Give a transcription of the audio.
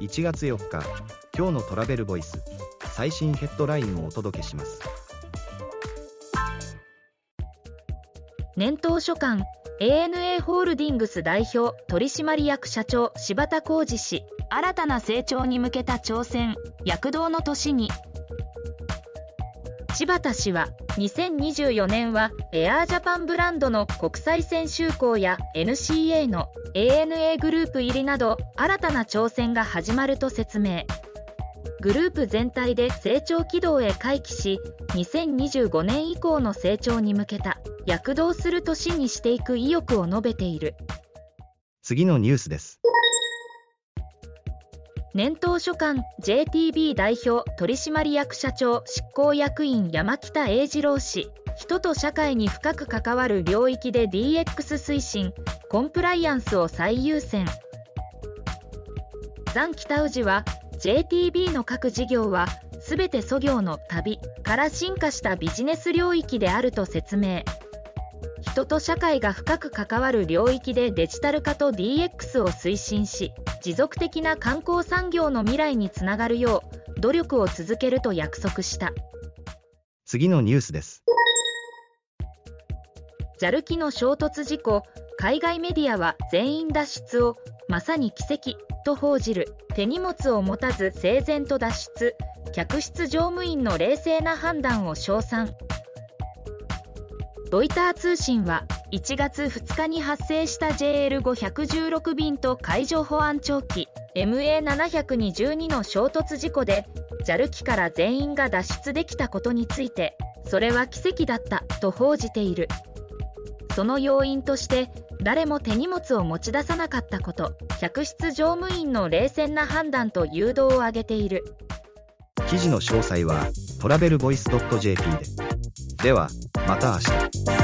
1月4日今日のトラベルボイス最新ヘッドラインをお届けします。年頭所管 ANA ホールディングス代表取締役社長柴田浩二氏新たな成長に向けた挑戦躍動の年に。柴田氏は2024年はエアージャパンブランドの国際線就航や NCA の ANA グループ入りなど新たな挑戦が始まると説明。グループ全体で成長軌道へ回帰し2025年以降の成長に向けた躍動する年にしていく意欲を述べている。次のニュースです。年頭所管 JTB 代表取締役社長執行役員山北英二郎氏。人と社会に深く関わる領域で DX 推進コンプライアンスを最優先。残北氏は JTB の各事業は全て祖業の旅から進化したビジネス領域であると説明。人と社会が深く関わる領域でデジタル化と DX を推進し持続的な観光産業の未来につながるよう努力を続けると約束した。次のニュースです。JAL 機の衝突事故海外メディアは全員脱出をまさに奇跡と報じる。手荷物を持たず整然と脱出。客室乗務員の冷静な判断を称賛ロイター通信は1月2日に発生した JL516 便と海上保安庁機 MA722 の衝突事故で JAL 機から全員が脱出できたことについてそれは奇跡だったと報じている。その要因として誰も手荷物を持ち出さなかったこと客室乗務員の冷静な判断と誘導を挙げている。記事の詳細はトラベルボイス .jp で。ではまた明日。